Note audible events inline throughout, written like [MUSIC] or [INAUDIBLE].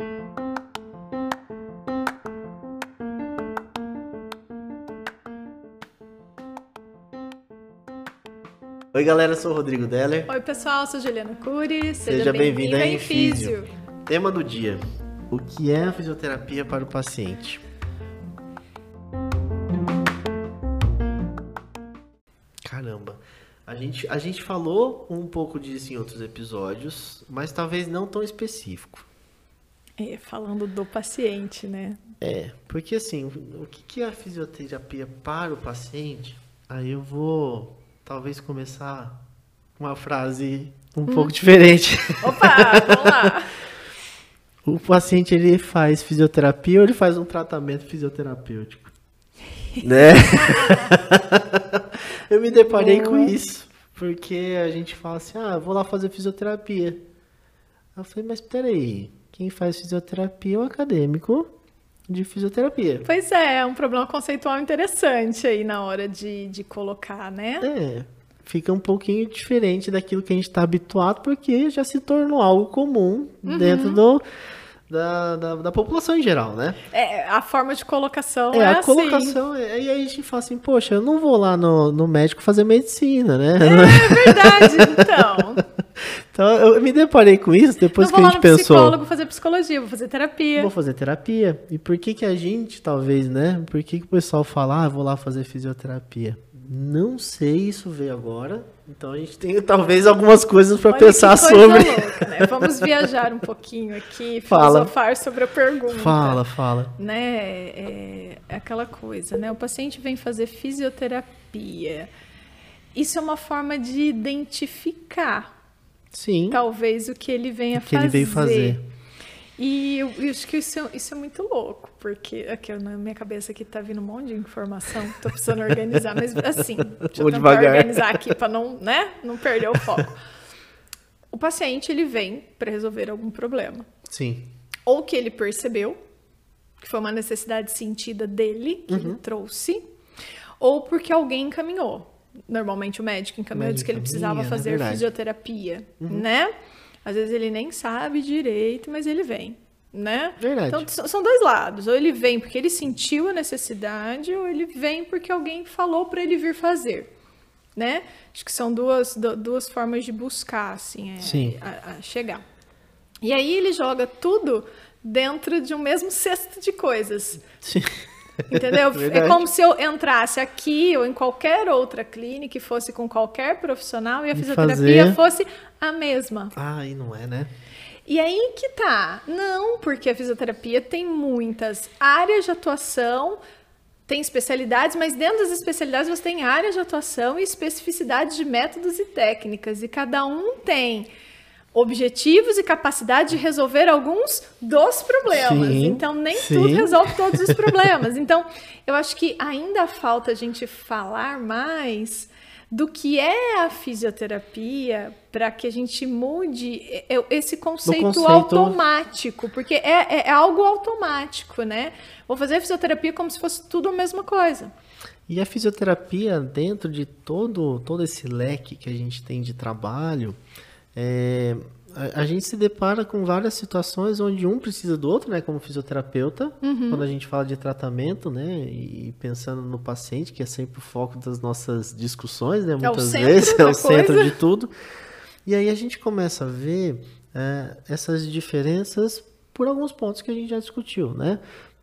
Oi, galera, sou o Rodrigo Deller. Oi, pessoal, sou Juliana Cury. Seja, Seja bem-vindo bem à Infísio. Tema do dia: O que é a fisioterapia para o paciente? Caramba, a gente, a gente falou um pouco disso em outros episódios, mas talvez não tão específico. É, falando do paciente, né? É, porque assim, o que é a fisioterapia para o paciente? Aí eu vou talvez começar uma frase um hum. pouco diferente. [LAUGHS] Opa, vamos lá. o paciente ele faz fisioterapia ou ele faz um tratamento fisioterapêutico? [LAUGHS] né? [LAUGHS] eu me deparei com isso, porque a gente fala assim: "Ah, vou lá fazer fisioterapia". Eu falei: "Mas peraí, quem faz fisioterapia é o acadêmico de fisioterapia. Pois é, é um problema conceitual interessante aí na hora de, de colocar, né? É, fica um pouquinho diferente daquilo que a gente está habituado, porque já se tornou algo comum uhum. dentro do, da, da, da, população em geral, né? É, a forma de colocação é, é a assim. colocação, é, e aí a gente fala assim, poxa, eu não vou lá no, no médico fazer medicina, né? É verdade, [LAUGHS] então. Então, eu me deparei com isso depois que a gente pensou. Vou psicólogo fazer psicologia, vou fazer terapia. Vou fazer terapia. E por que que a gente, talvez, né? Por que que o pessoal fala, ah, vou lá fazer fisioterapia? Não sei, isso veio agora. Então a gente tem talvez algumas coisas para pensar sobre. Louca, né? Vamos viajar um pouquinho aqui, [LAUGHS] filosofar sobre a pergunta. Fala, fala. Né? É, é aquela coisa, né? O paciente vem fazer fisioterapia. Isso é uma forma de identificar. Sim. Talvez o que ele venha o que fazer. ele veio fazer. E eu, eu acho que isso, é, isso é muito louco, porque aqui na minha cabeça aqui tá vindo um monte de informação, tô precisando organizar, mas assim, [LAUGHS] deixa eu tentar organizar aqui para não, né, não perder o foco. O paciente ele vem para resolver algum problema. Sim. Ou que ele percebeu que foi uma necessidade sentida dele que uhum. ele trouxe, ou porque alguém encaminhou. Normalmente o médico encaminhou, disse que ele precisava fazer é fisioterapia, uhum. né? Às vezes ele nem sabe direito, mas ele vem, né? Verdade. Então são dois lados. Ou ele vem porque ele sentiu a necessidade, ou ele vem porque alguém falou para ele vir fazer, né? Acho que são duas, duas formas de buscar, assim, é, a, a chegar. E aí ele joga tudo dentro de um mesmo cesto de coisas. Sim. Entendeu? [LAUGHS] é como se eu entrasse aqui ou em qualquer outra clínica e fosse com qualquer profissional e a fisioterapia fazer... fosse a mesma. Ah, e não é, né? E aí que tá. Não, porque a fisioterapia tem muitas áreas de atuação, tem especialidades, mas dentro das especialidades você tem áreas de atuação e especificidades de métodos e técnicas, e cada um tem objetivos e capacidade de resolver alguns dos problemas. Sim, então, nem sim. tudo resolve todos os problemas. Então, eu acho que ainda falta a gente falar mais do que é a fisioterapia para que a gente mude esse conceito, conceito... automático, porque é, é, é, algo automático, né? Vou fazer fisioterapia como se fosse tudo a mesma coisa. E a fisioterapia, dentro de todo, todo esse leque que a gente tem de trabalho, é, a, a, gente se depara com várias situações onde um precisa do outro, né? Como fisioterapeuta, uhum. quando a gente fala de tratamento, né? E pensando no paciente, que é sempre o foco das nossas discussões, né? Muitas é vezes é o coisa. centro de tudo. E aí a gente começa a ver é, essas diferenças por alguns pontos que a gente já discutiu, né?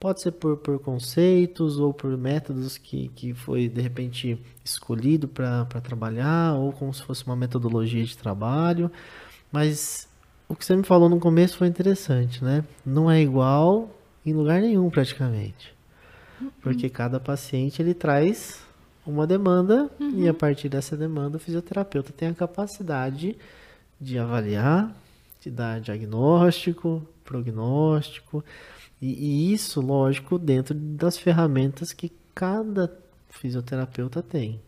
Pode ser por, por conceitos ou por métodos que, que foi de repente escolhido para trabalhar, ou como se fosse uma metodologia de trabalho. Mas o que você me falou no começo foi interessante, né? Não é igual em lugar nenhum praticamente. Porque cada paciente ele traz uma demanda uhum. e a partir dessa demanda o fisioterapeuta tem a capacidade de avaliar, de dar diagnóstico, prognóstico, e, e isso, lógico, dentro das ferramentas que cada fisioterapeuta tem.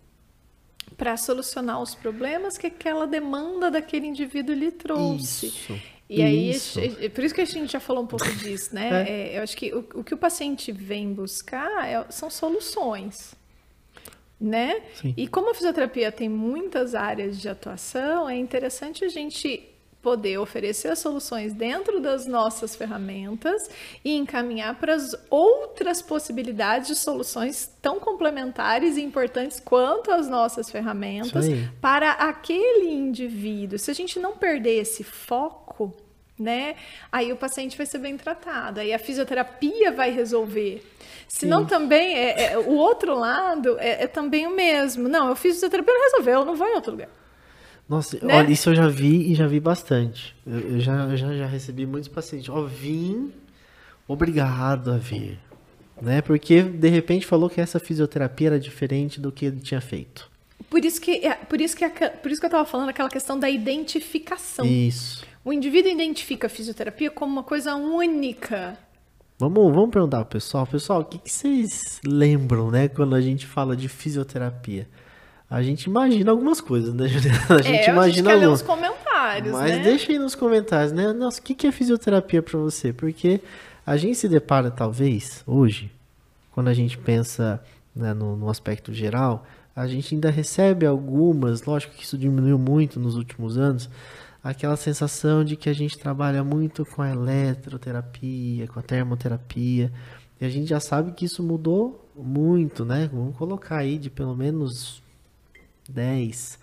Para solucionar os problemas que aquela demanda daquele indivíduo lhe trouxe. Isso. E aí, isso. por isso que a gente já falou um pouco [LAUGHS] disso, né? É. É, eu acho que o, o, que o paciente vem buscar é, são soluções, né? Sim. E como a fisioterapia tem muitas áreas de atuação, é interessante a gente poder oferecer soluções dentro das nossas ferramentas e encaminhar para as outras possibilidades de soluções tão complementares e importantes quanto as nossas ferramentas para aquele indivíduo. Se a gente não perder esse foco, né? Aí o paciente vai ser bem tratado, aí a fisioterapia vai resolver. Senão Sim. também é, é, o outro lado é, é, também o mesmo. Não, eu fiz fisioterapia não resolveu, eu não vou em outro lugar. Nossa, né? olha, isso eu já vi e já vi bastante. Eu, eu já, já, já recebi muitos pacientes. Ó, vim, obrigado a vir. Né? Porque de repente falou que essa fisioterapia era diferente do que ele tinha feito. Por isso que, é, por isso que, por isso que eu estava falando aquela questão da identificação. Isso. O indivíduo identifica a fisioterapia como uma coisa única. Vamos, vamos perguntar pro pessoal. Pessoal, o que, que vocês lembram, né, quando a gente fala de fisioterapia? A gente imagina algumas coisas, né, [LAUGHS] Juliana? A gente é, imagina a gente alguns. comentários, Mas né? deixa aí nos comentários, né? Nossa, o que, que é fisioterapia para você? Porque a gente se depara, talvez, hoje, quando a gente pensa né, no, no aspecto geral, a gente ainda recebe algumas, lógico que isso diminuiu muito nos últimos anos, aquela sensação de que a gente trabalha muito com a eletroterapia, com a termoterapia, e a gente já sabe que isso mudou muito, né? Vamos colocar aí de pelo menos 10,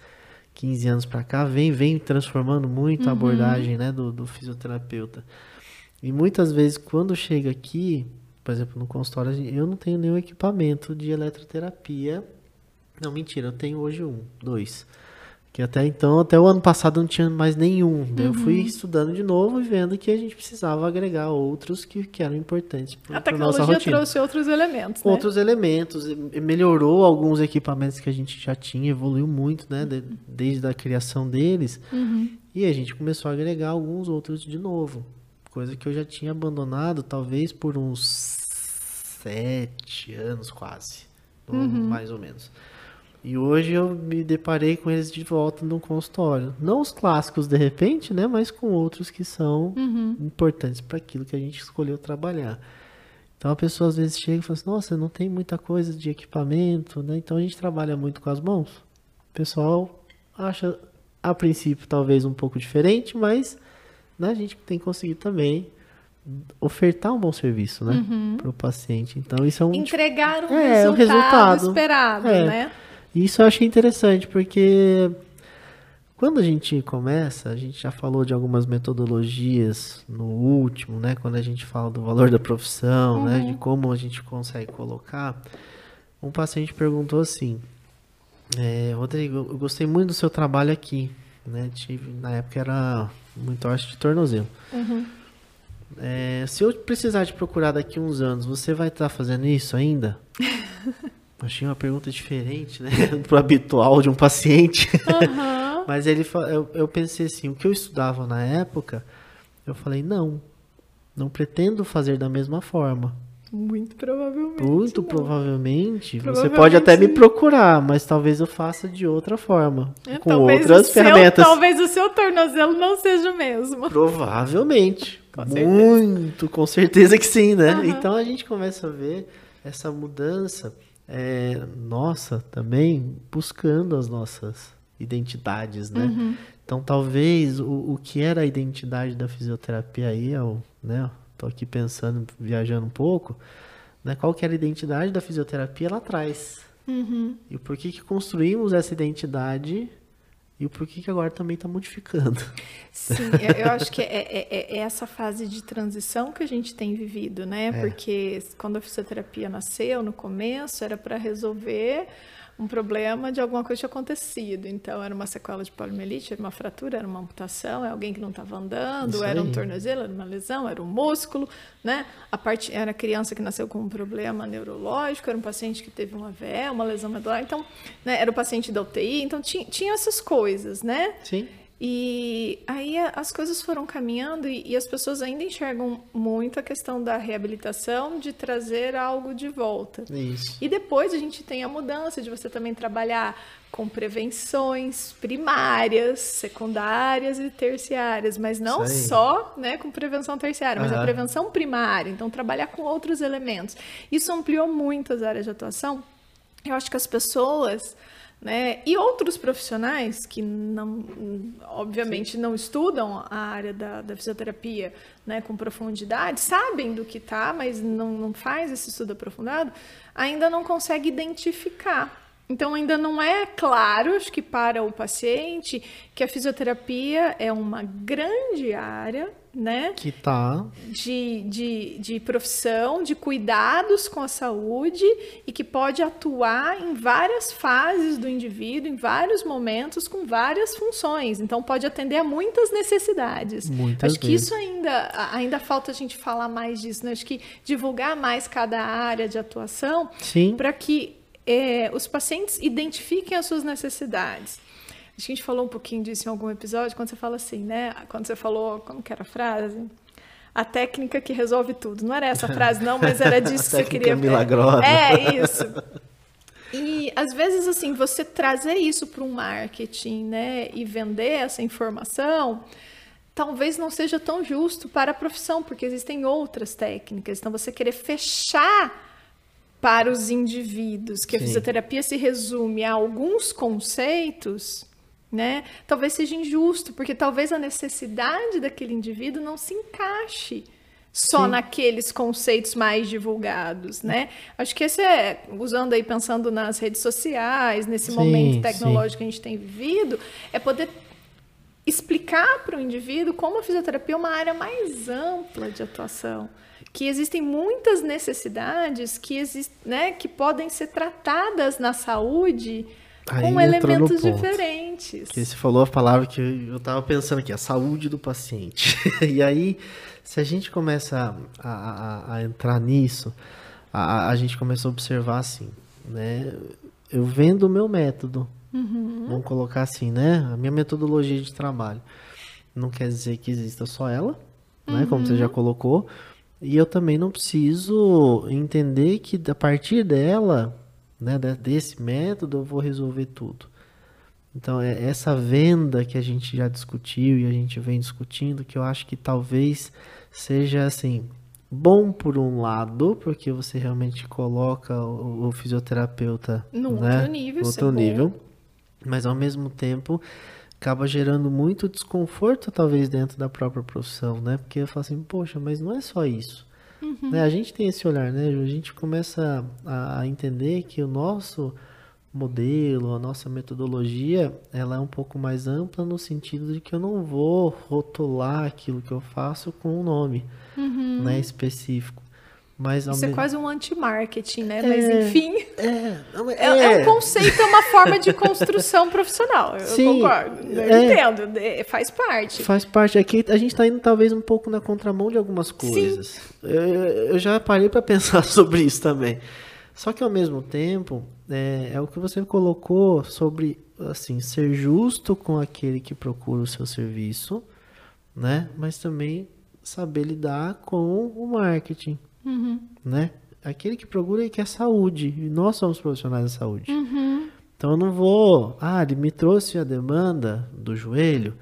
15 anos para cá, vem, vem transformando muito uhum. a abordagem né, do, do fisioterapeuta. E muitas vezes, quando chega aqui, por exemplo, no consultório, eu não tenho nenhum equipamento de eletroterapia. Não, mentira, eu tenho hoje um, dois. Que até então, até o ano passado não tinha mais nenhum. Uhum. Eu fui uhum. estudando de novo e vendo que a gente precisava agregar outros que, que eram importantes para a nossa rotina. A tecnologia trouxe outros elementos, né? Outros elementos, melhorou alguns equipamentos que a gente já tinha, evoluiu muito, né? De, desde a criação deles. Uhum. E a gente começou a agregar alguns outros de novo. Coisa que eu já tinha abandonado, talvez por uns sete anos quase. Uhum. Mais ou menos. E hoje eu me deparei com eles de volta no consultório. Não os clássicos de repente, né? Mas com outros que são uhum. importantes para aquilo que a gente escolheu trabalhar. Então a pessoa às vezes chega e fala assim, nossa, não tem muita coisa de equipamento, né? Então a gente trabalha muito com as mãos. O pessoal acha, a princípio, talvez um pouco diferente, mas né, a gente tem conseguido também ofertar um bom serviço, né? Uhum. Para o paciente. Então isso é um entregar um é, resultado, um resultado esperado, é. né? E isso eu achei interessante, porque quando a gente começa, a gente já falou de algumas metodologias no último, né? Quando a gente fala do valor da profissão, uhum. né? De como a gente consegue colocar. Um paciente perguntou assim: é, Rodrigo, eu gostei muito do seu trabalho aqui, né? Tive, na época era muito arte de tornozelo. Uhum. É, se eu precisar de procurar daqui uns anos, você vai estar tá fazendo isso ainda? [LAUGHS] Achei uma pergunta diferente, né? [LAUGHS] Pro habitual de um paciente. Uhum. [LAUGHS] Mas ele, eu, eu pensei assim, o que eu estudava na época, eu falei, não, não pretendo fazer da mesma forma. Muito provavelmente. Muito provavelmente, provavelmente. Você pode até me procurar, mas talvez eu faça de outra forma. É, com outras ferramentas. Seu, talvez o seu tornozelo não seja o mesmo. Provavelmente. [LAUGHS] Com Muito, com certeza que sim, né? Uhum. Então a gente começa a ver essa mudança é, nossa também buscando as nossas identidades, né? Uhum. Então talvez o, o que era a identidade da fisioterapia aí, eu, né? Tô aqui pensando, viajando um pouco, né? Qual que era a identidade da fisioterapia lá atrás? Uhum. E por que que construímos essa identidade e o porquê que agora também está modificando. Sim, eu, acho que é, é, é, é, essa fase de transição que a gente tem vivido, né? É. Porque quando a fisioterapia nasceu, no começo, era para resolver um problema de alguma coisa tinha acontecido. Então, era uma sequela de poliomielite, era uma fratura, era uma amputação, é alguém que não estava andando, era um tornozelo, era uma lesão, era um músculo, né? A parte, era criança que nasceu com um problema neurológico, era um paciente que teve uma AVE, uma lesão medular. Então, né, era o paciente da UTI. Então, tinha, tinha essas coisas, né? Sim. E aí as coisas foram caminhando e, e, as pessoas ainda enxergam muito a questão da reabilitação, de trazer algo de volta. Isso. E depois a gente tem a mudança de você também trabalhar com prevenções primárias, secundárias e terciárias, mas não só né, com prevenção terciária, mas uhum. a prevenção primária. Então, trabalhar com outros elementos. Isso ampliou muito as áreas de atuação. Eu acho que as pessoas Né? E outros profissionais que não, obviamente, Sim. não estudam a área da, da fisioterapia né, com profundidade, sabem do que está, mas não, não faz esse estudo aprofundado, ainda não consegue identificar. Então, ainda não é claro, acho que para o paciente, que a fisioterapia é uma grande área né? Que tá. De, de, de profissão, de cuidados com a saúde e que pode atuar em várias fases do indivíduo, em vários momentos, com várias funções. Então, pode atender a muitas necessidades. Muitas Acho que isso ainda, ainda falta a gente falar mais disso, né? Acho que divulgar mais cada área de atuação para que é, os pacientes identifiquem as suas necessidades. Acho que a gente falou um pouquinho disso em algum episódio, quando você fala assim, né? Quando você falou, como que era a frase? A técnica que resolve tudo. Não era essa frase, não, mas era disso [LAUGHS] que você queria. milagrosa. É, [LAUGHS] isso. E às vezes, assim, você trazer isso para um marketing, né? E vender essa informação, talvez não seja tão justo para a profissão, porque existem outras técnicas. Então, você querer fechar para os indivíduos, que Sim. a fisioterapia se resume a alguns conceitos, né? Talvez seja injusto, porque talvez a necessidade daquele indivíduo não se encaixe só Sim. naqueles conceitos mais divulgados, né? Acho que esse é, usando aí, pensando nas redes sociais, nesse sim, momento tecnológico sim. que a gente tem vivido, é poder explicar para o indivíduo como a fisioterapia é uma área mais ampla de atuação, que existem muitas necessidades que, exist, né, que podem ser tratadas na saúde Aí com elementos diferentes. Que você falou a palavra que eu estava pensando aqui, a saúde do paciente. [LAUGHS] e aí, se a gente começa a, a, a entrar nisso, a, a, gente começa a observar assim, né? Eu vendo o meu método, uhum. vamos colocar assim, né? A minha metodologia de trabalho. Não quer dizer que exista só ela, né? Uhum. Como você já uhum. colocou. E eu também não preciso entender que a partir dela né, desse método, eu vou resolver tudo. Então, é essa venda que a gente já discutiu e a gente vem discutindo, que eu acho que talvez seja assim, bom por um lado, porque você realmente coloca o, o fisioterapeuta no né, outro nível, outro nível mas ao mesmo tempo acaba gerando muito desconforto talvez dentro da própria profissão, né? Porque eu falo assim, poxa, mas não é só isso. Uhum. Né? A gente tem esse olhar, né? A gente começa a, a, entender que o nosso modelo, a nossa metodologia, ela é um pouco mais ampla no sentido de que eu não vou rotular aquilo que eu faço com um nome uhum. né, específico. Mas Isso é mesmo... quase um anti-marketing, né? É, Mas enfim. É, é, é, um conceito, é uma forma de construção profissional. Eu Sim, concordo. Eu é, entendo. É, faz parte. Faz parte. Aqui a gente está indo talvez um pouco na contramão de algumas coisas. Eu, eu, já parei para [LAUGHS] pensar sobre isso também. Só que ao mesmo tempo, é, é o que você colocou sobre assim ser justo com aquele que procura o seu serviço, né? Mas também saber lidar com o marketing uhum. né? Aquele que procura e quer saúde. E nós somos profissionais da saúde. Uhum. Então eu não vou. Ah, ele me trouxe a demanda do joelho.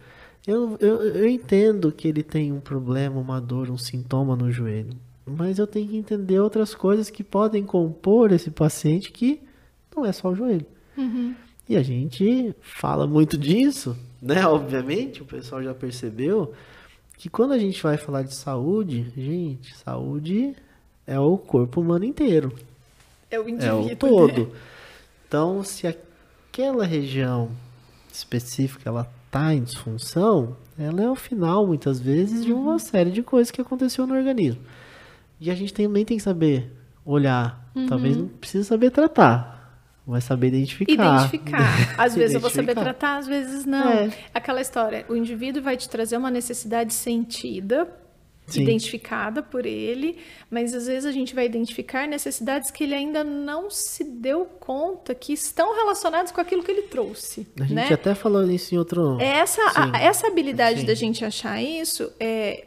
Eu, eu, eu entendo que ele tem um problema, uma dor, um sintoma no joelho. Mas eu tenho que entender outras coisas que podem compor esse paciente que não é só o joelho. Uhum. E a gente fala muito disso, né? Obviamente, o pessoal já percebeu que quando a gente vai falar de saúde, gente, saúde é o corpo humano inteiro. É o indivíduo. É o todo. Né? Então, se aquela região específica ela tá em disfunção, ela é o final, muitas vezes, de uma uhum. série de coisas que aconteceu no organismo. E a gente também tem que saber olhar. Uhum. Talvez não precisa saber tratar. Mas saber identificar. Identificar. [LAUGHS] Às vezes eu vou saber tratar, às vezes não. É. Aquela história, o indivíduo vai te trazer uma necessidade sentida Sim. identificada por ele, mas às vezes a gente vai identificar necessidades que ele ainda não se deu conta que estão relacionadas com aquilo que ele trouxe. A gente né? até falou isso em outro. Essa, a, essa habilidade Sim. da gente achar isso é,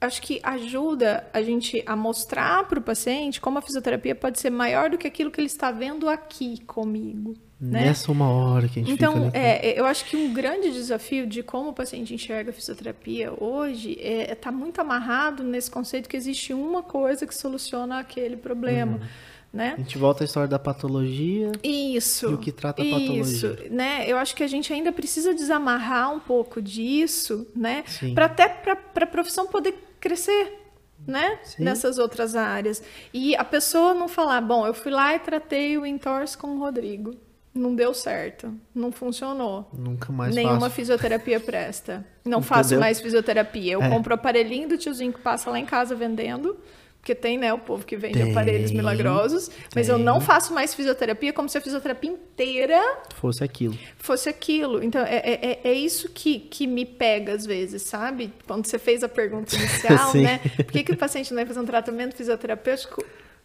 acho que ajuda a gente a mostrar para o paciente como a fisioterapia pode ser maior do que aquilo que ele está vendo aqui comigo. Né? Nessa uma hora que a gente então. Então, é, eu acho que um grande desafio de como o paciente enxerga a fisioterapia hoje está é, é tá muito amarrado nesse conceito que existe uma coisa que soluciona aquele problema. Uhum. né? A gente volta à história da patologia. Isso. E o que trata a isso, patologia. né? Eu acho que a gente ainda precisa desamarrar um pouco disso, né? Para até para a profissão poder crescer, né? Sim. Nessas outras áreas. E a pessoa não falar, bom, eu fui lá e tratei o entorse com o Rodrigo. Não deu certo, não funcionou. Nunca mais Nenhuma faço. fisioterapia presta. Não faço Entendeu? mais fisioterapia. Eu É. compro o aparelhinho do tiozinho que passa lá em casa vendendo. Porque tem, né, o povo que vende Tem, aparelhos milagrosos. Mas eu tem. não faço mais fisioterapia como se a fisioterapia inteira Fosse aquilo. fosse aquilo. Então, é, é, é- é isso que, que me pega às vezes, sabe? Quando você fez a pergunta inicial, [LAUGHS] né? Por que, que o paciente não vai fazer um tratamento fisioterapêutico?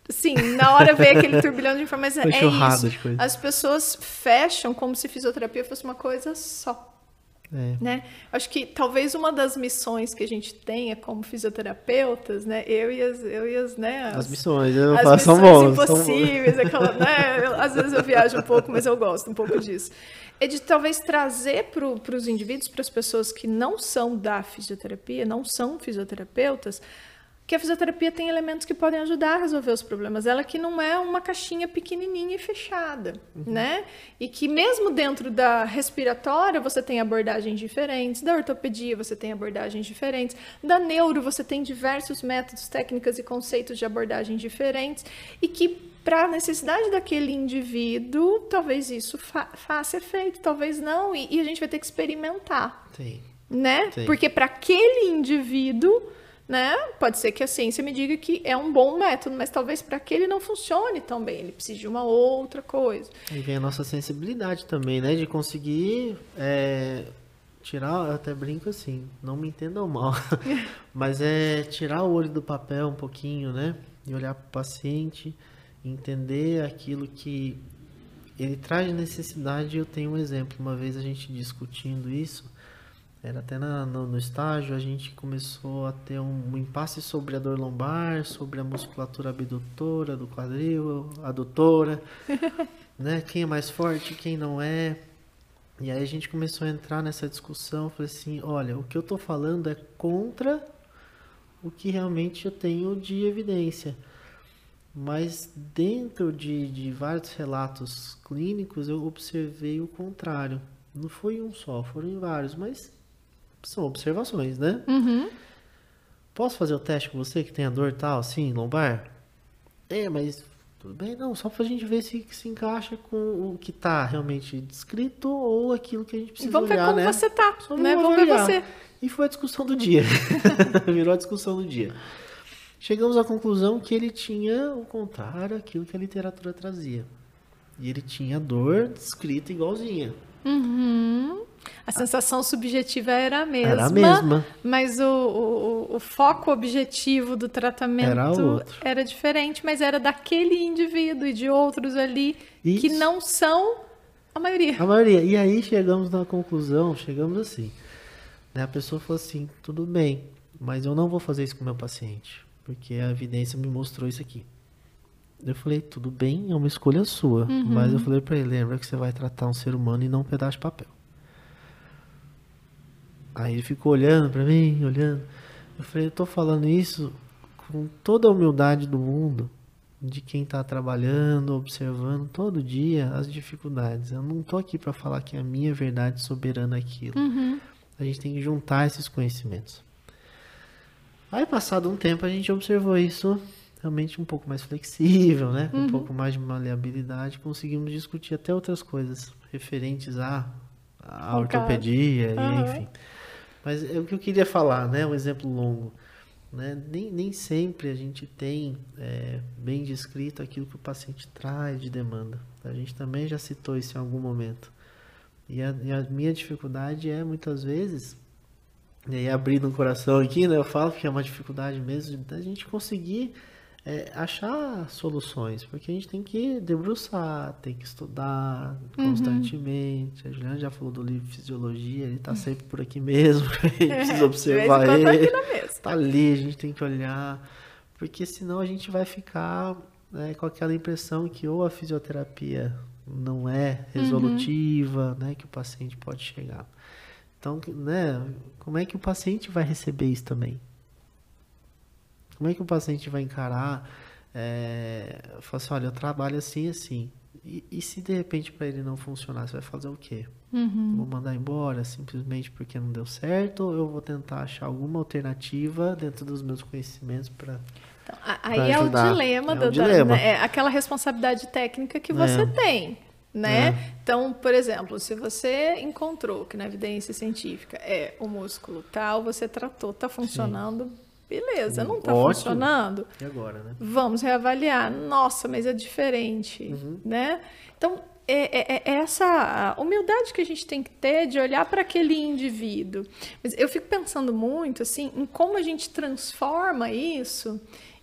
Sim, na hora veio aquele turbilhão de informações. É isso. As pessoas fecham como se fisioterapia fosse uma coisa só. É. Né? Acho que talvez uma das missões que a gente tenha como fisioterapeutas, né? Eu e as, eu e as, né? As missões, eu as missões bons. impossíveis, aquela, né? Eu- às vezes eu viajo um pouco, mas eu gosto um pouco disso. É de talvez trazer para os indivíduos, para as pessoas que não são da fisioterapia, não são fisioterapeutas, que a fisioterapia tem elementos que podem ajudar a resolver os problemas. Ela que não é uma caixinha pequenininha e fechada, né? E que mesmo dentro da respiratória você tem abordagens diferentes, da ortopedia você tem abordagens diferentes, da neuro você tem diversos métodos, técnicas e conceitos de abordagem diferentes e que para a necessidade daquele indivíduo, talvez isso fa faça efeito, talvez não, e, e a gente vai ter que experimentar Tem. né? Sim. Porque para aquele indivíduo, né? Pode ser que a ciência me diga que é um bom método, mas talvez para aquele não funcione tão bem. Ele precise de uma outra coisa. Aí vem a nossa sensibilidade também, né? De conseguir é, tirar, eu até brinco assim, não me entendam mal, [LAUGHS] mas é tirar o olho do papel um pouquinho, né? E olhar para o paciente, entender aquilo que ele traz de necessidade. Eu tenho um exemplo, uma vez a gente discutindo isso, era até na- no, no estágio, a gente começou a ter um, um impasse sobre a dor lombar, sobre a musculatura abdutora do quadril, adutora, [LAUGHS] né? Quem é mais forte, quem não é. E aí a gente começou a entrar nessa discussão, falei assim, olha, o que eu tô falando é contra o que realmente eu tenho de evidência. Mas dentro de, de vários relatos clínicos eu observei o contrário. Não foi um só, foram vários, mas são observações, né? Posso fazer o teste com você que tem a dor tal, assim, lombar? É, mas tudo bem, não, só pra gente ver se se encaixa com o que tá realmente descrito ou aquilo que a gente E precisa vamos ver olhar, como né? você tá, Só né? vamos ver você. E foi a discussão do dia. [LAUGHS] Virou a discussão do dia. Chegamos à conclusão que ele tinha o contrário àquilo que a literatura trazia. E ele tinha dor descrita igualzinha. Uhum. A sensação subjetiva era a mesma. Era a mesma. Mas o, o, o foco objetivo do tratamento Era outro. era diferente, mas era daquele indivíduo e de outros ali que Isso. não são a maioria. A maioria. E aí chegamos na conclusão, chegamos assim. Né? A pessoa falou assim, tudo bem, mas eu não vou fazer isso com o meu paciente. Porque a evidência me mostrou isso aqui. Eu falei, tudo bem, é uma escolha sua. Mas eu falei pra ele, lembra que você vai tratar um ser humano e não um pedaço de papel. Aí ele ficou olhando pra mim, olhando. Eu falei, eu tô falando isso com toda a humildade do mundo, de quem tá trabalhando, observando todo dia as dificuldades. Eu não tô aqui pra falar que é a minha verdade soberana é aquilo. A gente tem que juntar esses conhecimentos. Aí, passado um tempo, a gente observou isso realmente um pouco mais flexível, né? Com um pouco mais de maleabilidade, conseguimos discutir até outras coisas referentes à, à ortopedia, e, enfim. Mas é o que eu queria falar, né? Um exemplo longo. Né? Nem, nem sempre a gente tem é, bem descrito aquilo que o paciente traz de demanda. A gente também já citou isso em algum momento. E a, e a minha dificuldade é, muitas vezes, e aí abrindo o coração aqui, né? Eu falo que é uma dificuldade mesmo da gente conseguir é, achar soluções, porque a gente tem que debruçar, tem que estudar constantemente. A Juliana já falou do livro Fisiologia, ele tá sempre por aqui mesmo, [LAUGHS] a gente precisa observar tá ele. aqui na mesa. Tá ali, a gente tem que olhar, porque senão a gente vai ficar né, com aquela impressão que ou a fisioterapia não é resolutiva, né, que o paciente pode chegar. Então, né, como é que o paciente vai receber isso também? Como é que o paciente vai encarar É, fala assim, olha, eu trabalho assim assim. E, e se de repente para ele não funcionar, você vai fazer o quê? Uhum. Vou mandar embora simplesmente porque não deu certo? Ou eu vou tentar achar alguma alternativa dentro dos meus conhecimentos para então, aí é o dilema, é o dilema. Da, né, é aquela responsabilidade técnica que você É. tem, né? É. Então, por exemplo, se você encontrou que na evidência científica é o músculo tal, você tratou, tá funcionando, beleza, não tá Ótimo. funcionando, E agora, né? vamos reavaliar. Nossa, mas é diferente, Uhum. né? Então, é, é- é essa humildade que a gente tem que ter de olhar para aquele indivíduo. Mas eu fico pensando muito assim em como a gente transforma isso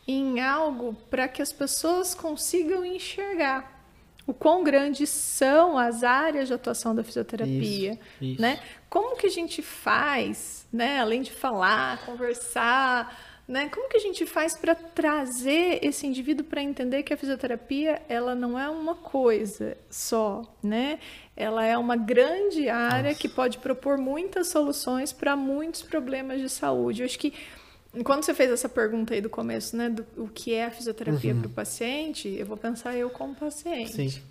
em algo para que as pessoas consigam enxergar o quão grandes são as áreas de atuação da fisioterapia, Isso, isso. né? Como que a gente faz, né? Além de falar, conversar, né? Como que a gente faz para trazer esse indivíduo para entender que a fisioterapia ela não é uma coisa só, né? Ela é uma grande área Nossa. que pode propor muitas soluções para muitos problemas de saúde. Eu acho que quando você fez essa pergunta aí do começo, né, do o que é a fisioterapia para o paciente, eu vou pensar eu como paciente. Uhum. Sim.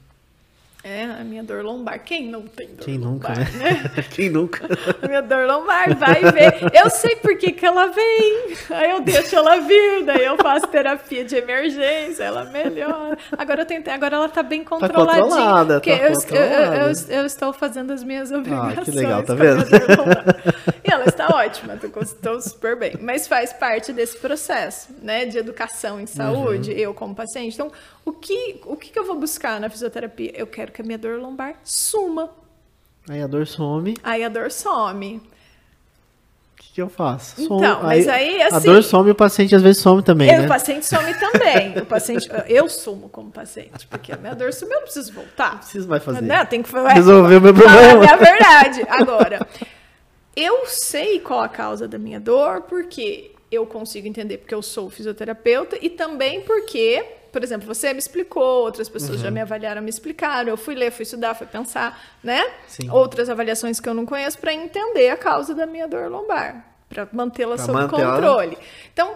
É a minha dor lombar. Quem não tem dor Quem nunca, lombar, né? [LAUGHS] Quem nunca? a minha dor lombar, vai ver. Eu sei por que, que ela vem. Aí eu deixo ela vir, daí eu faço terapia de emergência, ela melhora. Agora eu tentei, agora ela tá bem controladinha. controlada, porque tá eu, eu- controlada. eu- eu estou fazendo as minhas obrigações. que legal, tá vendo? lombar. E ela está ótima, estou super bem. Mas faz parte desse processo, né, de educação em saúde, Uhum. eu como paciente. Então, o que, o que que eu vou buscar na fisioterapia? Eu quero que a minha dor lombar suma. Aí a dor some, o Aí a dor some. que, que eu faço? Então, mas aí, A assim- dor some e o paciente às vezes some também, E né? O paciente some também. O paciente, eu sumo como paciente, porque a minha dor sumiu, eu não preciso voltar. Preciso mais fazer. Né? Tem que Resolver o meu problema. É a verdade. Agora, eu sei qual a causa da minha dor, porque eu consigo entender porque eu sou fisioterapeuta e também porque, por exemplo, você me explicou, outras pessoas Uhum. já me avaliaram, me explicaram, eu fui ler, fui estudar, fui pensar, né? Sim. Outras avaliações que eu não conheço para entender a causa da minha dor lombar, para mantê-la sob manter ela- controle. Então,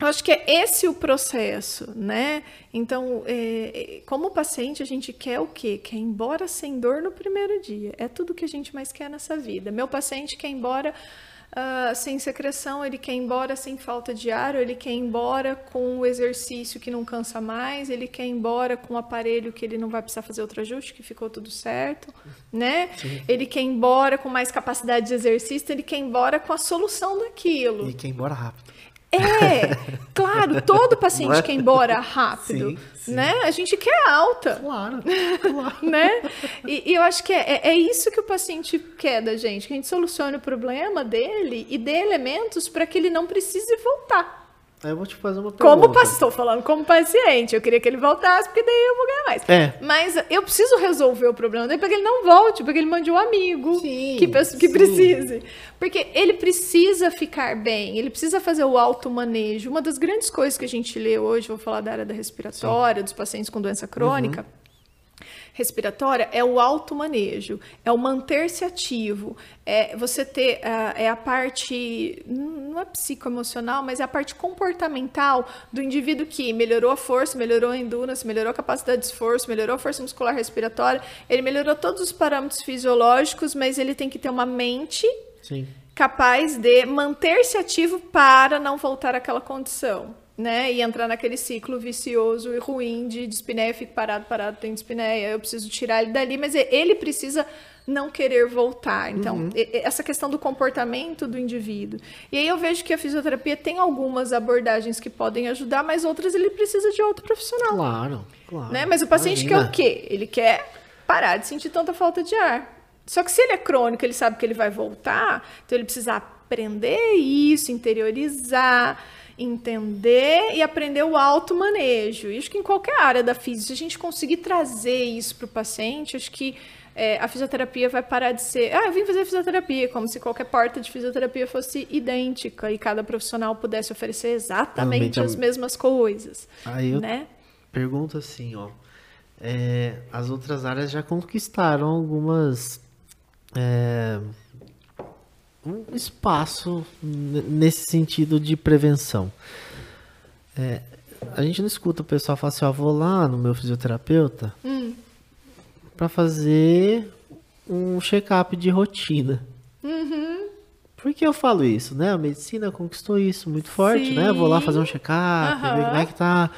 eu acho que é esse o processo, né? Então, é, é, como paciente, a gente quer o quê? Quer ir embora sem dor no primeiro dia. É tudo que a gente mais quer nessa vida. Meu paciente quer ir embora ah, sem secreção, ele quer ir embora sem falta de ar, ele quer ir embora com o exercício que não cansa mais, ele quer ir embora com o aparelho que ele não vai precisar fazer outro ajuste, que ficou tudo certo, né? Ele quer ir embora com mais capacidade de exercício, ele quer ir embora com a solução daquilo. E quer ir embora rápido. É, claro, todo paciente Não é? quer ir embora rápido, Sim, sim. né? A gente quer alta, Claro, claro. né? E, e eu acho que é, é- é isso que o paciente quer da gente, que a gente solucione o problema dele e dê elementos para que ele não precise voltar. Aí eu vou te fazer uma pergunta. Como paciente, estou falando como paciente, eu queria que ele voltasse, porque daí eu vou ganhar mais. É. Mas eu preciso resolver o problema dele para que ele não volte, para que ele mande um amigo Sim, que, que sim. precise. Porque ele precisa ficar bem, ele precisa fazer o automanejo. Uma das grandes coisas que a gente lê hoje, vou falar da área da respiratória, dos pacientes com doença crônica. Respiratória é o automanejo, é o manter-se ativo, é você ter ah, é a parte não é psicoemocional, mas é a parte comportamental do indivíduo que melhorou a força, melhorou a endurance, melhorou a capacidade de esforço, melhorou a força muscular respiratória, ele melhorou todos os parâmetros fisiológicos, mas ele tem que ter uma mente Sim. capaz de manter-se ativo para não voltar àquela condição, né? E entrar naquele ciclo vicioso e ruim de dispneia, fico parado, parado, tenho dispneia, eu preciso tirar ele dali, mas ele precisa não querer voltar. Então, e- essa questão do comportamento do indivíduo. E aí eu vejo que a fisioterapia tem algumas abordagens que podem ajudar, mas outras ele precisa de outro profissional. Claro, claro. Né? Mas o paciente Imagina. quer o quê? Ele quer parar de sentir tanta falta de ar. Só que se ele é crônico, ele sabe que ele vai voltar, então ele precisa aprender isso, interiorizar, entender e aprender o automanejo. E acho que em qualquer área da física, se a gente conseguir trazer isso para o paciente, acho que é, a fisioterapia vai parar de ser, ah, eu vim fazer fisioterapia, como se qualquer porta de fisioterapia fosse idêntica e cada profissional pudesse oferecer exatamente é- as mesmas coisas. Aí eu Né? pergunto assim, ó. é, as outras áreas já conquistaram algumas. é, um espaço nesse sentido de prevenção. É, a gente não escuta o pessoal falar assim, ó, vou lá no meu fisioterapeuta Hum. pra fazer um check-up de rotina. Uhum. Por que eu falo isso, né? A medicina conquistou isso muito forte, né? Eu vou lá fazer um check-up, ver como é que tá.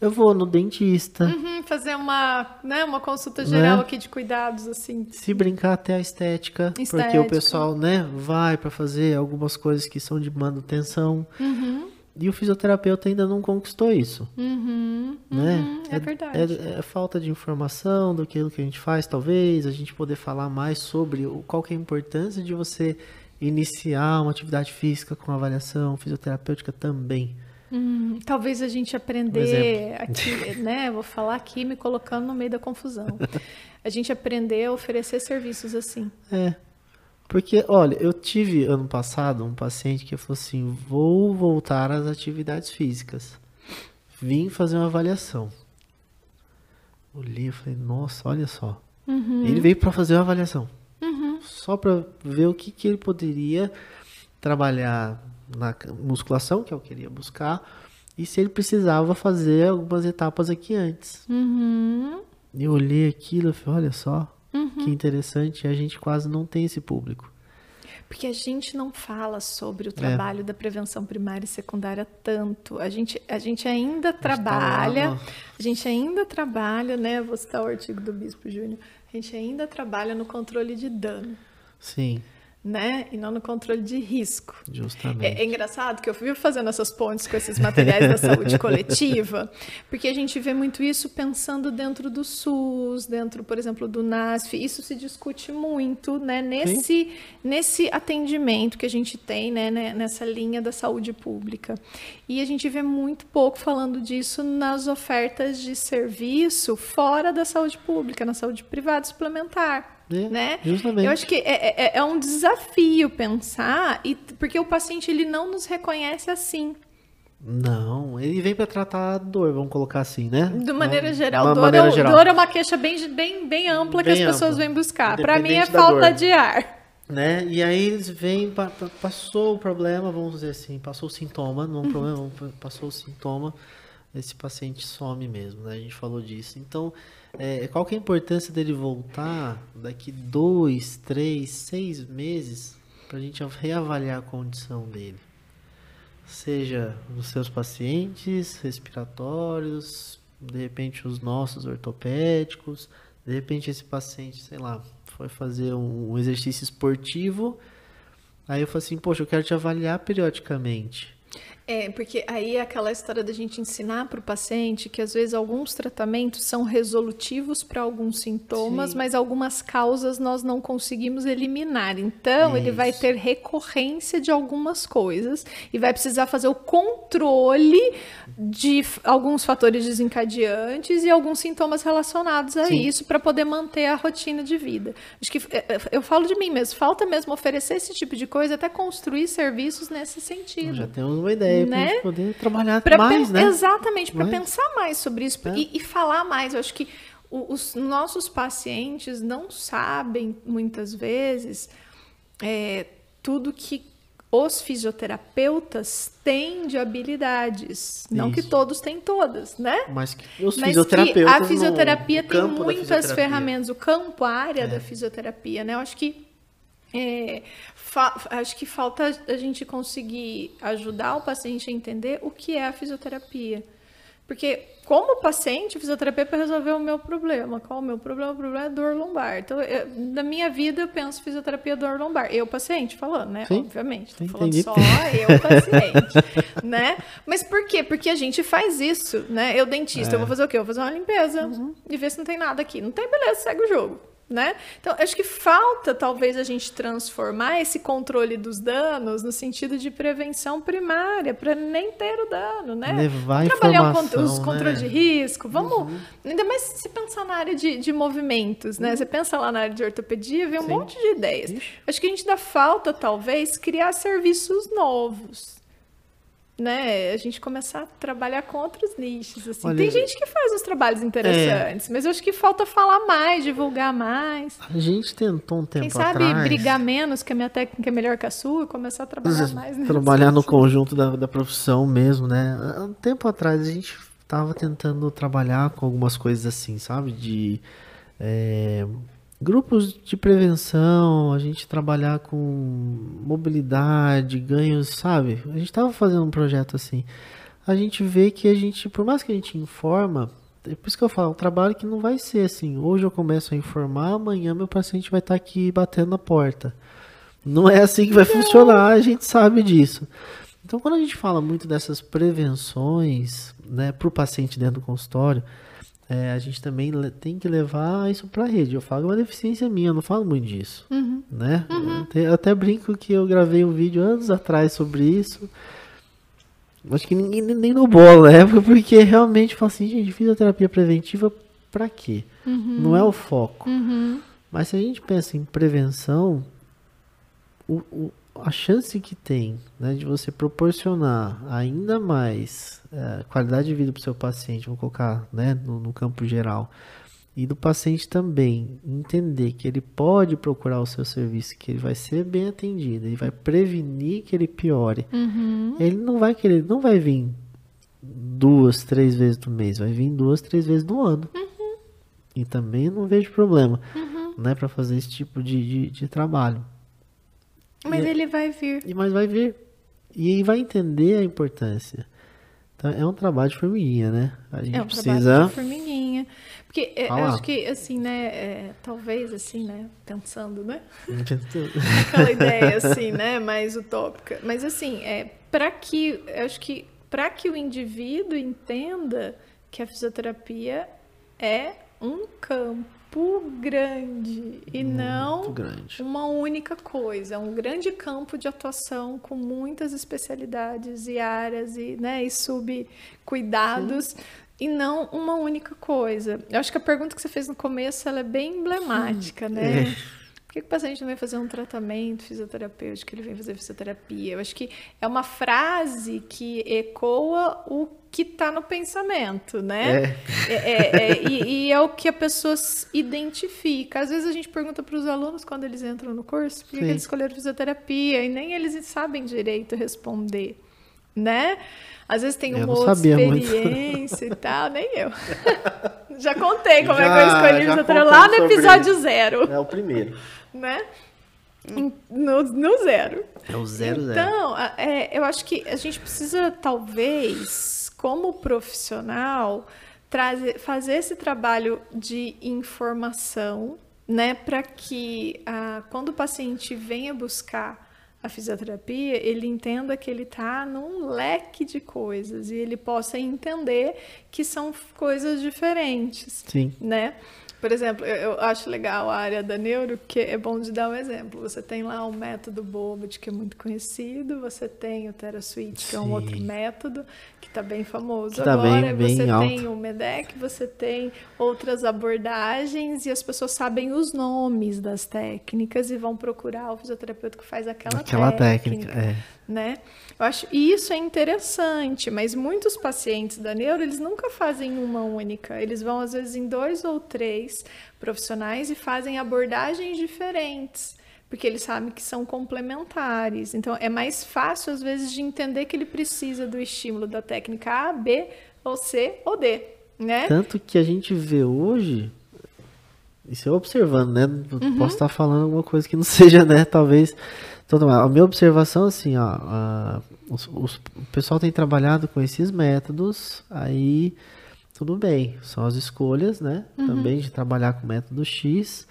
Eu vou no dentista. Uhum, fazer uma, né, uma consulta geral Né? aqui de cuidados, assim. Se brincar até a estética, porque Estética. o pessoal, né, vai pra fazer algumas coisas que são de manutenção. Uhum. E o fisioterapeuta ainda não conquistou isso, Uhum. né? Uhum, é verdade. É, é falta de informação do que que a gente faz, talvez, a gente poder falar mais sobre o, qual que é a importância de você iniciar uma atividade física com avaliação fisioterapêutica também. Hum, talvez a gente Um aprender exemplo. aqui, né? Vou falar aqui me colocando no meio da confusão. A gente aprender a oferecer serviços assim. É. Porque, olha, eu tive ano passado um paciente que falou assim: vou voltar às atividades físicas. Vim fazer uma avaliação. Olhei e falei: nossa, olha só. Ele veio para fazer uma avaliação. Só para ver o que, que ele poderia trabalhar na musculação, que é o que ele ia buscar, e se ele precisava fazer algumas etapas aqui antes. Uhum. Eu olhei aquilo e falei, olha só, que interessante, a gente quase não tem esse público. Porque a gente não fala sobre o É. trabalho da prevenção primária e secundária tanto. A gente, a gente ainda tá lá trabalha, no- a gente ainda trabalha, né? Vou citar o artigo do Bispo Júnior. A gente ainda trabalha no controle de dano, Sim, né? E não no controle de risco. justamente. É, é engraçado que eu vivo fazendo essas pontes com esses materiais da saúde [LAUGHS] coletiva, porque a gente vê muito isso pensando dentro do SUS, dentro, por exemplo, do NASF. Isso se discute muito, né, nesse, nesse atendimento que a gente tem, né, né, nessa linha da saúde pública. E a gente vê muito pouco falando disso nas ofertas de serviço fora da saúde pública, na saúde privada suplementar. É, né? justamente. Eu acho que é, é- é um desafio pensar, e, porque o paciente ele não nos reconhece assim. Não, ele vem para tratar a dor, vamos colocar assim, né? De maneira Uma- geral, uma dor, maneira é, geral. dor é uma queixa bem, bem, bem ampla que Bem as pessoas ampla, vêm buscar. Para mim é falta dor. de ar. Né? E aí eles vêm, pa- pa- passou o problema, vamos dizer assim, passou o sintoma, não é um problema, [LAUGHS] passou o sintoma, esse paciente some mesmo, né? A gente falou disso. Então, é, qual que é a importância dele voltar daqui dois, três, seis meses para a gente reavaliar a condição dele? Seja os seus pacientes respiratórios, de repente os nossos ortopédicos, de repente esse paciente, sei lá, foi fazer um, exercício esportivo, aí eu falei assim, poxa, eu quero te avaliar periodicamente. É, porque aí é aquela história da gente ensinar para o paciente que às vezes alguns tratamentos são resolutivos para alguns sintomas, Sim. mas algumas causas nós não conseguimos eliminar. Então, ele vai Isso. ter recorrência de algumas coisas e vai precisar fazer o controle de alguns fatores desencadeantes e alguns sintomas relacionados a Sim. isso para poder manter a rotina de vida. Acho que é, é, eu falo de mim mesmo, falta mesmo oferecer esse tipo de coisa, até construir serviços nesse sentido. Já temos uma ideia Né? gente poder trabalhar Pra mais, né? Exatamente, para pensar mais sobre isso É. e, e falar mais. Eu acho que os nossos pacientes não sabem, muitas vezes, é, tudo que os fisioterapeutas têm de habilidades. Não que Isso. todos têm todas, né? Mas que os Mas que fisioterapeutas a no- fisioterapia no tem muitas fisioterapia. ferramentas, o campo, a área É. da fisioterapia, né? Eu acho que é, acho que falta a gente conseguir ajudar o paciente a entender o que é a fisioterapia. Porque, como paciente, fisioterapia é para resolver o meu problema. Qual o meu problema? O problema é dor lombar. Então, eu- na minha vida, eu penso fisioterapia dor lombar. Eu, paciente, falando, né? Sim, Obviamente. Sim, falando entendi. só eu, paciente. [LAUGHS] né? Mas por quê? Porque a gente faz isso, né? Eu, dentista, É. eu vou fazer o quê? Eu vou fazer uma limpeza Uhum. e ver se não tem nada aqui. Não tem, beleza, segue o jogo. Né? Então, acho que falta talvez a gente transformar esse controle dos danos no sentido de prevenção primária, para nem ter o dano, né? Levar Trabalhar informação, os controles né? de risco, vamos. Ainda mais se pensar na área de, de movimentos, né? Você pensa lá na área de ortopedia, vê um Sim. monte de ideias. Ixi. Acho que a gente dá falta, talvez, criar serviços novos. Né, a gente começar a trabalhar com outros nichos. Assim. Olha, Tem gente que faz uns trabalhos interessantes, mas eu acho que falta falar mais, divulgar mais. A gente tentou um tempo Quem sabe atrás. brigar menos, que a minha técnica é melhor que a sua, e começar a trabalhar mais nesse trabalhar no conjunto da, da profissão mesmo, né? Um tempo atrás a gente tava tentando trabalhar com algumas coisas assim, sabe? De é, grupos de prevenção, a gente trabalhar com mobilidade, ganhos, sabe? A gente tava fazendo um projeto assim. A gente vê que a gente, por mais que a gente informa, é por isso que eu falo, é um trabalho que não vai ser assim. Hoje eu começo a informar, amanhã meu paciente vai estar aqui batendo na porta. Não é assim que vai funcionar, a gente sabe disso. Então, quando a gente fala muito dessas prevenções, né, para o paciente dentro do consultório, é, a gente também tem que levar isso para a rede. Eu falo, é uma deficiência minha, eu não falo muito disso, né? Eu até- até brinco que eu gravei um vídeo anos atrás sobre isso. Acho que ninguém nem deu bola na época, porque realmente eu falo assim, gente, fisioterapia preventiva para quê? Não é o foco. Uhum. Mas se a gente pensa em prevenção, o- o- a chance que tem né, de você proporcionar ainda mais eh, qualidade de vida para o seu paciente, vou colocar né, no, no campo geral, e do paciente também entender que ele pode procurar o seu serviço, que ele vai ser bem atendido, ele vai prevenir que ele piore. Uhum. Ele não vai querer, não vai vir duas, três vezes no mês, vai vir duas, três vezes no ano. E também não vejo problema, né, para fazer esse tipo de, de, de trabalho. Mas E- ele vai vir. E mas vai vir e vai entender a importância. Então é um trabalho de formiguinha, né? A gente É um trabalho precisa de formiguinha. Porque é, eu acho que, assim, né, é, talvez, assim, né, pensando, né, [LAUGHS] aquela ideia, assim, né, mais utópica. Mas, assim, é, para que, eu acho que, para que o indivíduo entenda que a fisioterapia é um campo grande e muito não grande. uma única coisa, é um grande campo de atuação com muitas especialidades e áreas e, né, e subcuidados e não uma única coisa. Eu acho que a pergunta que você fez no começo ela é bem emblemática, né? É. Por que, que o paciente não vem fazer um tratamento fisioterapêutico, ele vem fazer fisioterapia? Eu acho que é uma frase que ecoa o que está no pensamento, né? É, é, é, e, e é o que a pessoa s- identifica. Às vezes a gente pergunta para os alunos quando eles entram no curso por que, eles escolheram fisioterapia e nem eles sabem direito responder, né? Às vezes tem uma outra sabia muito. experiência e tal, nem eu. [LAUGHS] Já contei como é que eu Já- escolhi já fisioterapia lá no episódio zero, É o primeiro. né? No, no zero. É o zero zero. Então, é, eu acho que a gente precisa, talvez, como profissional, trazer, fazer esse trabalho de informação, né, para que ah, quando o paciente venha buscar a fisioterapia, ele entenda que ele está num leque de coisas e ele possa entender que são coisas diferentes Sim. né? Por exemplo, eu, acho legal a área da neuro, que é bom de dar um exemplo. Você tem lá o método Bobot, que é muito conhecido, você tem o TeraSuite, que é um Sim. outro método, que está bem famoso tá agora. bem- bem você alto. tem o MEDEC, você tem outras abordagens, e as pessoas sabem os nomes das técnicas e vão procurar o fisioterapeuta que faz aquela, Aquela técnica técnica, é. Né? Eu acho e isso é interessante, mas muitos pacientes da neuro, eles nunca fazem uma única. Eles vão às vezes em dois ou três profissionais e fazem abordagens diferentes, porque eles sabem que são complementares. Então é mais fácil às vezes de entender que ele precisa do estímulo da técnica A, B ou C ou D, né? Tanto que a gente vê hoje, isso eu observando, né? Uhum. Posso estar falando alguma coisa que não [LAUGHS] seja, né? Talvez. Então, a minha observação, assim, ó, a- os- os- o pessoal tem trabalhado com esses métodos, aí tudo bem, são as escolhas, né? Uhum. Também de trabalhar com o método X,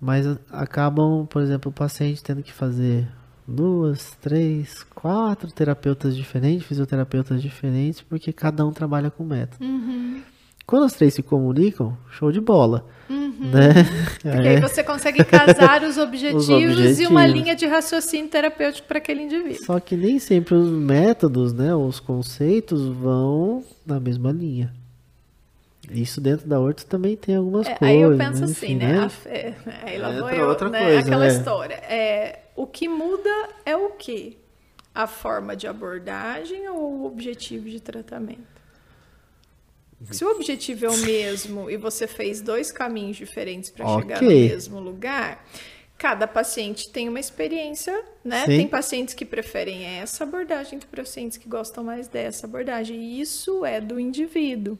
mas acabam, por exemplo, o paciente tendo que fazer duas, três, quatro terapeutas diferentes, fisioterapeutas diferentes, porque cada um trabalha com método. Uhum. Quando os três se comunicam, show de bola. Uhum. Né? [LAUGHS] Porque aí É. você consegue casar [LAUGHS] os objetivos, e uma objetivos. linha de raciocínio terapêutico para aquele indivíduo. Só que nem sempre os métodos, né, os conceitos vão na mesma linha. Isso dentro da horta também tem algumas É, coisas. aí eu penso mas, assim, enfim, né? A fé- aí lá vou Entra eu, outra né? coisa, Aquela né? história. É, o que muda é o quê? A forma de abordagem ou o objetivo de tratamento? Se o objetivo é o mesmo e você fez dois caminhos diferentes para Ok. chegar no mesmo lugar, cada paciente tem uma experiência, né? Sim. Tem pacientes que preferem essa abordagem, tem pacientes que gostam mais dessa abordagem. E isso é do indivíduo,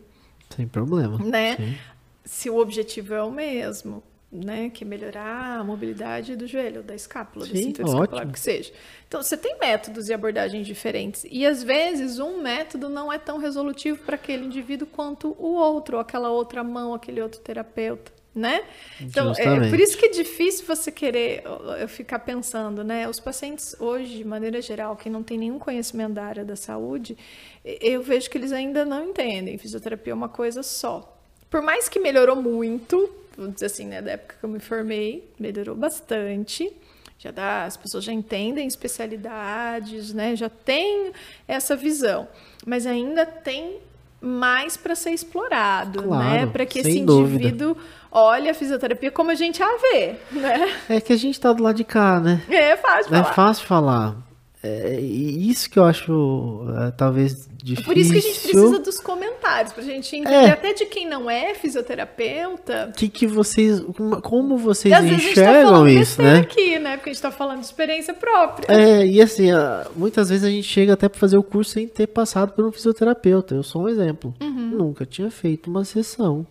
Sem problema. né? Sim. Se o objetivo é o mesmo, né? Que é melhorar a mobilidade do joelho, da escápula, Sim, cintura escapular, ótimo. que seja. Então, você tem métodos e abordagens diferentes. E às vezes um método não é tão resolutivo para aquele indivíduo quanto o outro, ou aquela outra mão, aquele outro terapeuta. Né? Então, é por isso que é difícil você querer eu ficar pensando, né? Os pacientes hoje, de maneira geral, quem não tem nenhum conhecimento da área da saúde, eu vejo que eles ainda não entendem. Fisioterapia é uma coisa só. Por mais que melhorou muito, vou dizer assim, né, da época que eu me formei, melhorou bastante. Já dá, as pessoas já entendem especialidades, né? Já tem essa visão, mas ainda tem mais para ser explorado, Claro, né? Para que esse dúvida. indivíduo olhe a fisioterapia como a gente a vê, né? É que a gente tá do lado de cá, né? É fácil É falar. fácil falar. É, isso que eu acho é, talvez difícil. Por isso que a gente precisa dos comentários, pra gente entender É. até de quem não é fisioterapeuta. que que vocês, como- vocês E às vezes a gente tá enxergam falando isso, né? aqui, né? Porque a gente tá falando de experiência própria. É, e assim, muitas vezes a gente chega até para fazer o curso sem ter passado por um fisioterapeuta. Eu sou um exemplo. Uhum. Nunca tinha feito uma sessão.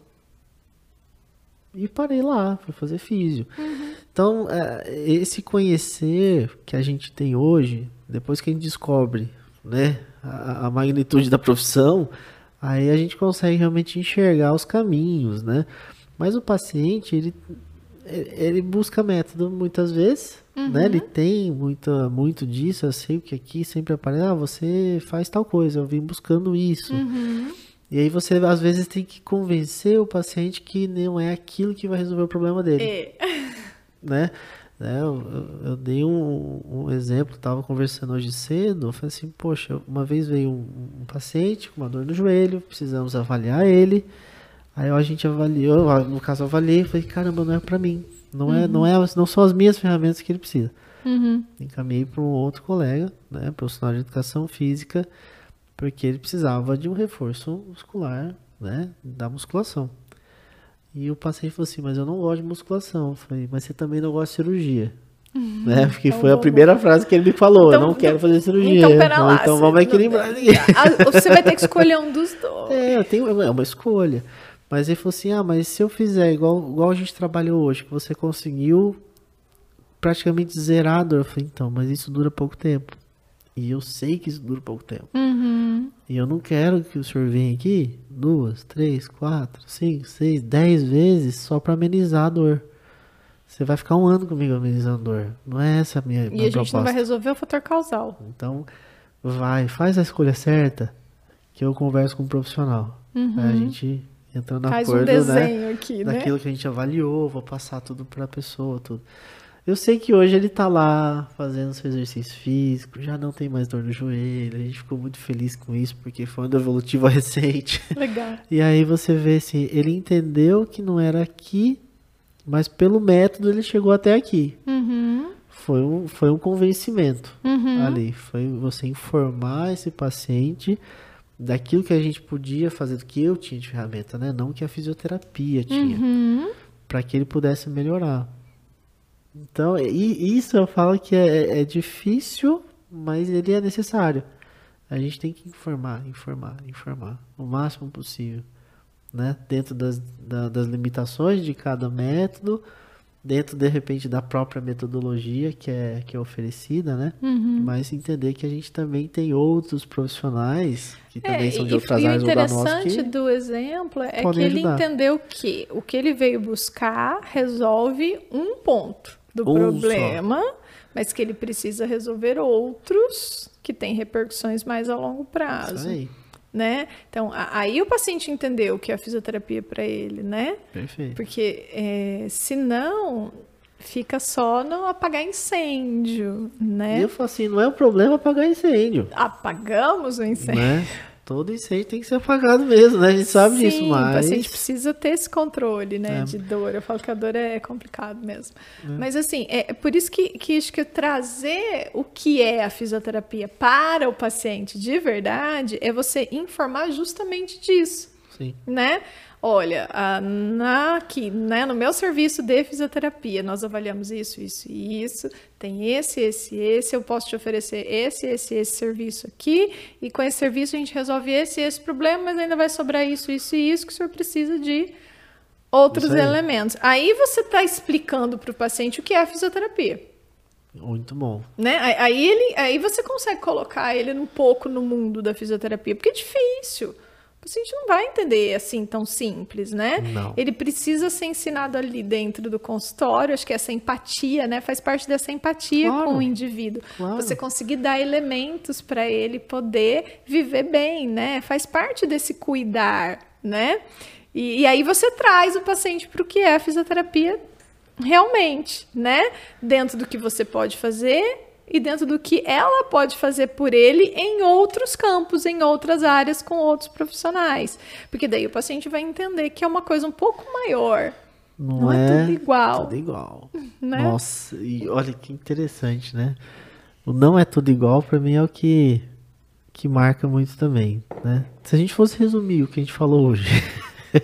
E parei lá, fui fazer físio. Uhum. Então, é, esse conhecer que a gente tem hoje, depois que a gente descobre né, a, a magnitude da profissão, aí a gente consegue realmente enxergar os caminhos, né? Mas o paciente, ele, ele busca método muitas vezes, né? Ele tem muita, muito disso, eu sei que aqui sempre aparece, ah, você faz tal coisa, eu vim buscando isso. E aí você, às vezes, tem que convencer o paciente que não é aquilo que vai resolver o problema dele É. né? Né, Eu, eu- eu dei um, um exemplo, estava conversando hoje cedo, eu falei assim, poxa, uma vez veio um, um paciente com uma dor no joelho, precisamos avaliar ele, aí a gente avaliou, no caso eu avaliei, falei, caramba, não é para mim, não é, não é, não são as minhas ferramentas que ele precisa. Uhum. Encaminhei para um outro colega, né, profissional de educação física, porque ele precisava de um reforço muscular, né, da musculação. E o paciente falou assim, mas eu não gosto de musculação. Eu falei, mas você também não gosta de cirurgia. Né? Porque Então foi a primeira frase que ele me falou, Então, eu não quero fazer cirurgia. Então, pera falei, lá. então você- vamos equilibrar. [LAUGHS] Ah, Você vai ter que escolher um dos dois. É, eu tenho, é uma escolha. Mas ele falou assim, ah, mas se eu fizer igual, igual a gente trabalhou hoje, que você conseguiu praticamente zerar a dor. Eu falei, então, mas isso dura pouco tempo. E eu sei que isso dura pouco tempo. Uhum. E eu não quero que o senhor venha aqui duas, três, quatro, cinco, seis, dez vezes só para amenizar a dor. Você vai ficar um ano comigo amenizando dor. Não é essa a minha, E minha a gente proposta. não vai resolver o fator causal. Então, vai, faz a escolha certa, que eu converso com um profissional. Aí a gente entra no Faz um acordo, né? desenho aqui, né? Daquilo que a gente avaliou, vou passar tudo pra pessoa, tudo. Eu sei que hoje ele tá lá fazendo seu exercício físico, já não tem mais dor no joelho, a gente ficou muito feliz com isso, porque foi uma evolutiva [LAUGHS] recente. Legal. E aí você vê assim, ele entendeu que não era aqui, mas pelo método ele chegou até aqui. Uhum. Foi um, foi um convencimento Uhum. ali. Foi você informar esse paciente daquilo que a gente podia fazer, do que eu tinha de ferramenta, né? Não que a fisioterapia tinha, Uhum. para que ele pudesse melhorar. Então, e isso eu falo que é, é difícil, mas ele é necessário. A gente tem que informar, informar, informar o máximo possível, né? Dentro das, da- das limitações de cada método, dentro de repente da própria metodologia que é, que é oferecida, né? Uhum. Mas entender que a gente também tem outros profissionais que também É, são de outras e o áreas da nossa interessante do exemplo é que ele ajudar. entendeu que o que ele veio buscar resolve um ponto do Um problema, mas que ele precisa resolver outros que têm repercussões mais a longo Isso prazo, aí, né? Então, aí o paciente entendeu o que é a fisioterapia para ele, né? perfeito. Porque é, senão fica só no apagar incêndio, E né? eu falo assim, não é um problema apagar incêndio. Apagamos o incêndio. né? Todo incêndio tem que ser apagado mesmo, né? A gente sabe Sim, disso, mas. O paciente precisa ter esse controle, né? É. De dor. Eu falo que a dor é complicado mesmo. Mas assim, é por isso que, que acho que trazer o que é a fisioterapia para o paciente de verdade é você informar justamente disso Sim. né? Olha, a- na, aqui, né, no meu serviço de fisioterapia, nós avaliamos isso, isso e isso. Tem esse, esse, esse. Eu posso te oferecer esse, esse, esse serviço aqui. E com esse serviço a gente resolve esse, esse problema, mas ainda vai sobrar isso, isso e isso que o senhor precisa de outros aí. elementos. Aí você está explicando para o paciente o que é a fisioterapia. Muito bom. Né? Aí, ele, aí você consegue colocar ele um pouco no mundo da fisioterapia, porque é difícil. O paciente não vai entender assim tão simples, né? Não. Ele precisa ser ensinado ali dentro do consultório, acho que essa empatia, né? Faz parte dessa empatia Claro. com o indivíduo. Claro. Você conseguir dar elementos para ele poder viver bem, né? Faz parte desse cuidar, né? E, e aí você traz o paciente para o que é a fisioterapia realmente, né? Dentro do que você pode fazer e dentro do que ela pode fazer por ele em outros campos, em outras áreas com outros profissionais. Porque daí o paciente vai entender que é uma coisa um pouco maior. Não, Não é é, tudo igual. Tudo igual. [LAUGHS] Né? Nossa, e olha que interessante, né? O não é tudo igual pra mim é o que que marca muito também, né? Se a gente fosse resumir o que a gente falou hoje,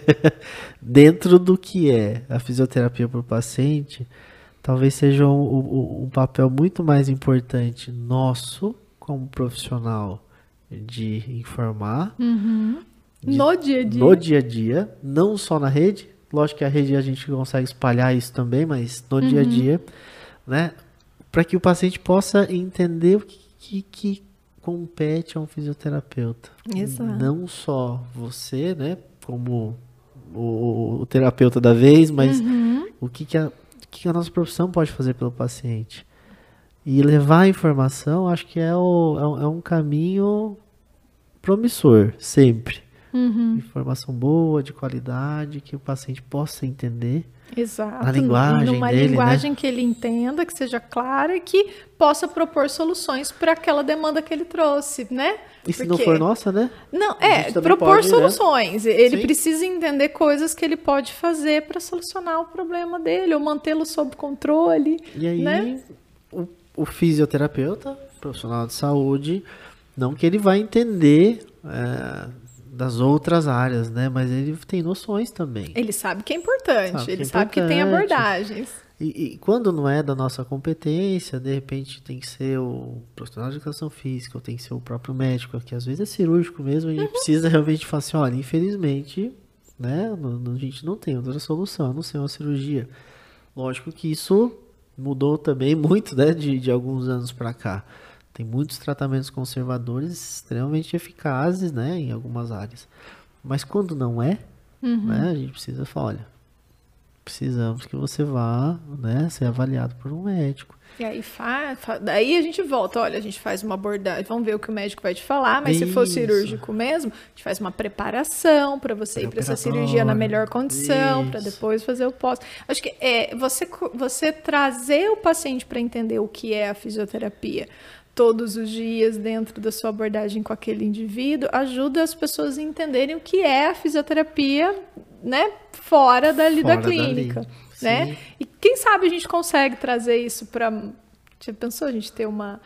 [LAUGHS] dentro do que é a fisioterapia para o paciente, talvez seja um, um- um papel muito mais importante nosso como profissional de informar De- no dia a dia. no dia a dia, não só na rede. Lógico que a rede a gente consegue espalhar isso também, mas no dia a dia, né? Para que o paciente possa entender o que, que, que compete a um fisioterapeuta. Exato. Não só você, né? Como o, o terapeuta da vez, mas o que, que, a, que que a nossa profissão pode fazer pelo paciente. E levar a informação, acho que é, o, é, um- é um caminho promissor, sempre. Uhum. Informação boa, de qualidade, que o paciente possa entender. Exato. Na linguagem Numa dele, né? linguagem que ele entenda, que seja clara e que possa propor soluções para aquela demanda que ele trouxe, né? E se não Porque- for nossa, né? Não, é, propor pode, né? soluções. Ele Sim. precisa entender coisas que ele pode fazer para solucionar o problema dele, ou mantê-lo sob controle. E aí, Né? o, o fisioterapeuta, profissional de saúde, não que ele vai entender é, das outras áreas, né? Mas ele tem noções também. Ele sabe que é importante, Sabe que ele é sabe que tem abordagens. E, e quando não é da nossa competência, de repente tem que ser o profissional de educação física, ou tem que ser o próprio médico, que às vezes é cirúrgico mesmo, e precisa realmente falar assim, olha, infelizmente, né, a gente não tem outra solução, a não ser uma cirurgia. Lógico que isso mudou também [LAUGHS] muito, né, de, de alguns anos para cá. Tem muitos tratamentos conservadores extremamente eficazes, né, em algumas áreas. Mas quando não é, né, a gente precisa falar, olha, precisamos que você vá, né, ser avaliado por um médico. E aí, fa, fa- daí a gente volta, olha, a gente faz uma abordagem, vamos ver o que o médico vai te falar, mas se for Isso. cirúrgico mesmo, a gente faz uma preparação para você ir para essa cirurgia na melhor condição, para Isso. depois fazer o pós. Acho que é você, você trazer o paciente para entender o que é a fisioterapia todos os dias dentro da sua abordagem com aquele indivíduo ajuda as pessoas a entenderem o que é a fisioterapia, né, fora dali da Fora dali, clínica, né? sim. E quem sabe a gente consegue trazer isso para. Já pensou a gente ter uma,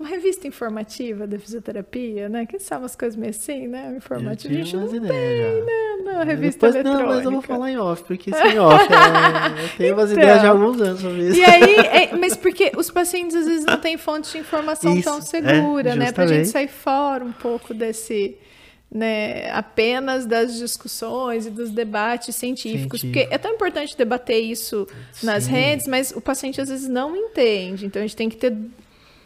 uma revista informativa da fisioterapia, né? Quem sabe umas coisas meio assim, né? Informativa. A gente não umas tem, né? Não, revista Depois, eletrônica. não, mas eu vou falar em off, porque sem off, é, eu tenho [LAUGHS] umas Então. ideias já há alguns anos sobre isso. E aí, é- mas porque os pacientes às vezes não têm fonte de informação Isso, tão é, segura, né? Pra gente sair fora um pouco desse, né, apenas das discussões e dos debates científicos. Científico. Porque é tão importante debater isso nas Sim. redes, mas o paciente às vezes não entende. Então a gente tem que ter.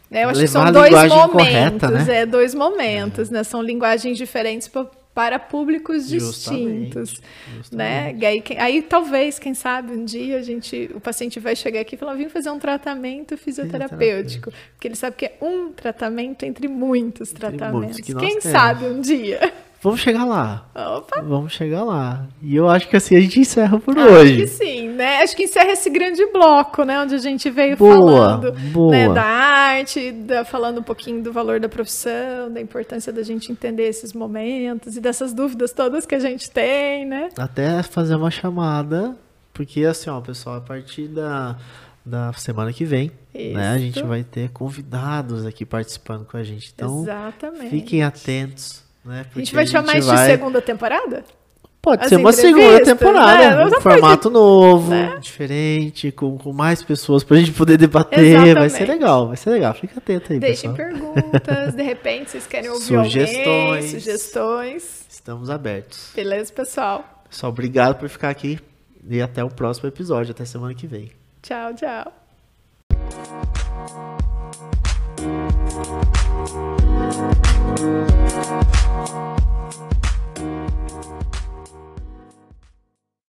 Né, eu acho que são dois momentos, correta, né? é, dois momentos, né? São linguagens diferentes pa- para públicos Justamente, distintos, justamente. né? E aí, aí talvez, quem sabe, um dia a gente, o paciente vai chegar aqui e falar, vim fazer um tratamento fisioterapêutico, porque ele sabe que é um tratamento entre muitos Entre tratamentos. muitos que quem temos. sabe um dia? Vamos chegar lá. Opa! Vamos chegar lá. E eu acho que assim a gente encerra por Acho hoje. que sim, né? Acho que encerra esse grande bloco, né? Onde a gente veio Boa, falando boa. né, da arte, da- falando um pouquinho do valor da profissão, da importância da gente entender esses momentos e dessas dúvidas todas que a gente tem, né? Até fazer uma chamada, porque assim, ó, pessoal, a partir da, da semana que vem, né, a gente Isso. vai ter convidados aqui participando com a gente. Então, Exatamente. fiquem atentos, né? A gente vai chamar isso de vai- segunda temporada? Pode as ser uma segunda entrevistas, temporada, né? um formato novo, né? diferente, com, com mais pessoas pra gente poder debater. Vai ser Exatamente. legal, vai ser legal. Fica atento aí, Deixem pessoal. perguntas, de repente vocês querem ouvir alguém, Sugestões. sugestões. Estamos abertos. Beleza, pessoal? Pessoal, obrigado por ficar aqui e até o próximo episódio, até semana que vem. Tchau, tchau. you.